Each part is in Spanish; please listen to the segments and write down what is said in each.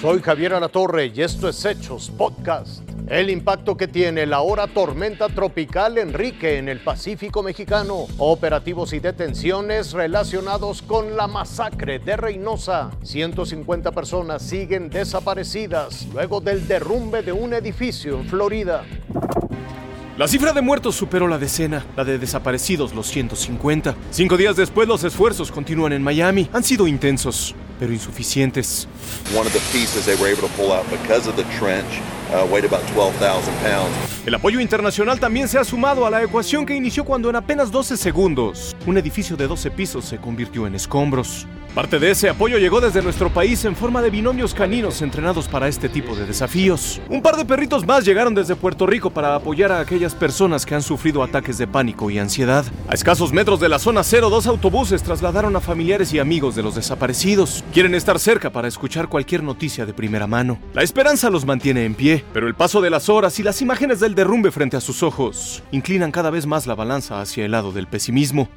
Soy Javier Alatorre y esto es Hechos Podcast. El impacto que tiene la ahora tormenta tropical Enrique en el Pacífico mexicano. Operativos y detenciones relacionados con la masacre de Reynosa. 150 personas siguen desaparecidas luego del derrumbe de un edificio en Florida. La cifra de muertos superó la decena, la de desaparecidos los 150. Cinco días después los esfuerzos continúan en Miami. Han sido intensos, pero insuficientes. El apoyo internacional también se ha sumado a la ecuación que inició cuando en apenas 12 segundos un edificio de 12 pisos se convirtió en escombros. Parte de ese apoyo llegó desde nuestro país en forma de binomios caninos entrenados para este tipo de desafíos. Un par de perritos más llegaron desde Puerto Rico para apoyar a aquellas personas que han sufrido ataques de pánico y ansiedad. A escasos metros de la zona cero, dos autobuses trasladaron a familiares y amigos de los desaparecidos. Quieren estar cerca para escuchar cualquier noticia de primera mano. La esperanza los mantiene en pie, pero el paso de las horas y las imágenes del derrumbe frente a sus ojos inclinan cada vez más la balanza hacia el lado del pesimismo.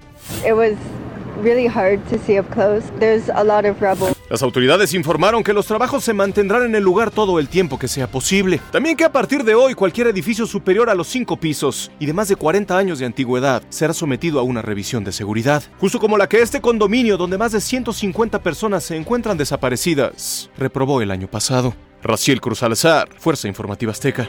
Las autoridades informaron que los trabajos se mantendrán en el lugar todo el tiempo que sea posible. También que a partir de hoy cualquier edificio superior a los cinco pisos y de más de 40 años de antigüedad será sometido a una revisión de seguridad. Justo como la que este condominio donde más de 150 personas se encuentran desaparecidas reprobó el año pasado. Raciel Cruz Alzar, Fuerza Informativa Azteca.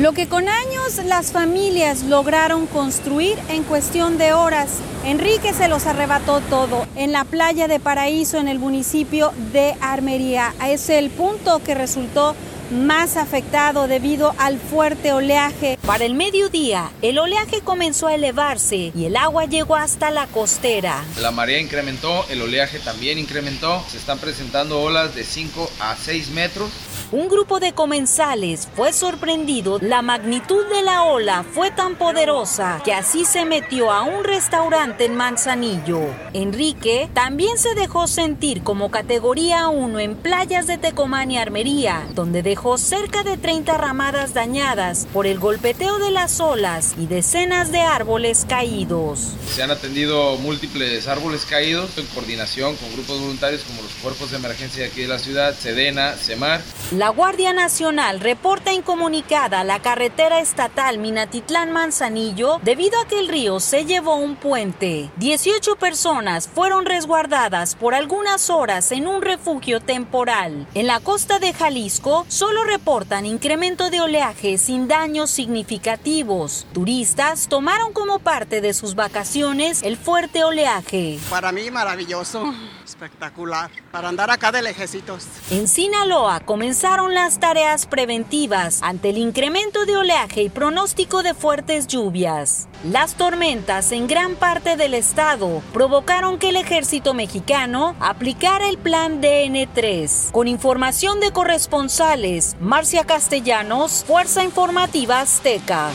Lo que con años las familias lograron construir en cuestión de horas, Enrique se los arrebató todo en la playa de Paraíso en el municipio de Armería. Es el punto que resultó más afectado debido al fuerte oleaje. Para el mediodía, el oleaje comenzó a elevarse y el agua llegó hasta la costera. La marea incrementó, el oleaje también incrementó, se están presentando olas de 5 a 6 metros un grupo de comensales fue sorprendido. La magnitud de la ola fue tan poderosa que así se metió a un restaurante en Manzanillo. Enrique también se dejó sentir como categoría 1 en playas de Tecomán y Armería, donde dejó cerca de 30 ramadas dañadas por el golpeteo de las olas y decenas de árboles caídos. Se han atendido múltiples árboles caídos en coordinación con grupos voluntarios como los cuerpos de emergencia de aquí de la ciudad, Sedena, Semar. La Guardia Nacional reporta incomunicada la carretera estatal Minatitlán-Manzanillo debido a que el río se llevó un puente. 18 personas fueron resguardadas por algunas horas en un refugio temporal. En la costa de Jalisco solo reportan incremento de oleaje sin daños significativos. Turistas tomaron como parte de sus vacaciones el fuerte oleaje. Para mí maravilloso, espectacular, para andar acá de lejecitos. En Sinaloa comenzaron las tareas preventivas ante el incremento de oleaje y pronóstico de fuertes lluvias. Las tormentas en gran parte del estado provocaron que el ejército mexicano aplicara el plan DN3. Con información de corresponsales, Marcia Castellanos, Fuerza Informativa Azteca.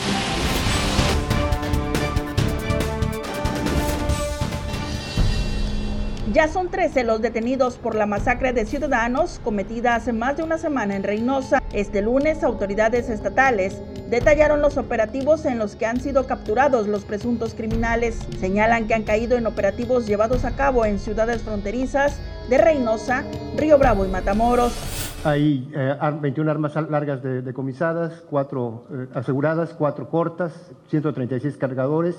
Ya son 13 los detenidos por la masacre de ciudadanos cometida hace más de una semana en Reynosa. Este lunes, autoridades estatales detallaron los operativos en los que han sido capturados los presuntos criminales. Señalan que han caído en operativos llevados a cabo en ciudades fronterizas de Reynosa, Río Bravo y Matamoros. Hay 21 eh, armas largas decomisadas, 4 eh, aseguradas, 4 cortas, 136 cargadores,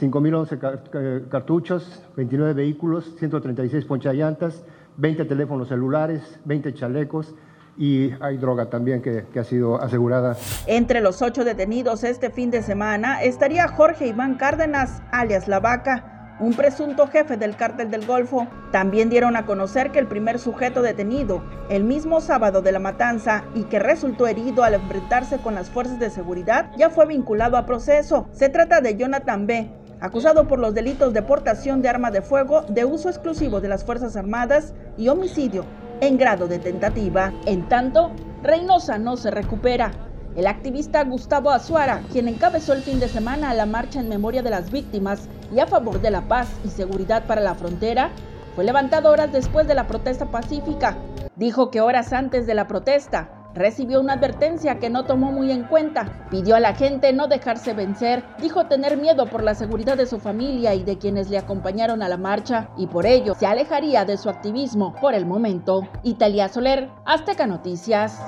5.011 cartuchos, 29 vehículos, 136 ponchallantas, 20 teléfonos celulares, 20 chalecos y hay droga también que, que, ha sido asegurada. Entre los ocho detenidos este fin de semana estaría Jorge Iván Cárdenas, alias La Vaca, un presunto jefe del cártel del Golfo. También dieron a conocer que el primer sujeto detenido el mismo sábado de la matanza y que resultó herido al enfrentarse con las fuerzas de seguridad ya fue vinculado a proceso. Se trata de Jonathan B., acusado por los delitos de portación de arma de fuego, de uso exclusivo de las Fuerzas Armadas y homicidio en grado de tentativa. En tanto, Reynosa no se recupera. El activista Gustavo Azuara, quien encabezó el fin de semana la marcha en memoria de las víctimas y a favor de la paz y seguridad para la frontera, fue levantado horas después de la protesta pacífica. Dijo que horas antes de la protesta recibió una advertencia que no tomó muy en cuenta. Pidió a la gente no dejarse vencer, dijo tener miedo por la seguridad de su familia y de quienes le acompañaron a la marcha y por ello se alejaría de su activismo por el momento. Italia Soler, Azteca Noticias.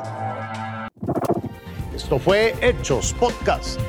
Esto fue Hechos Podcast.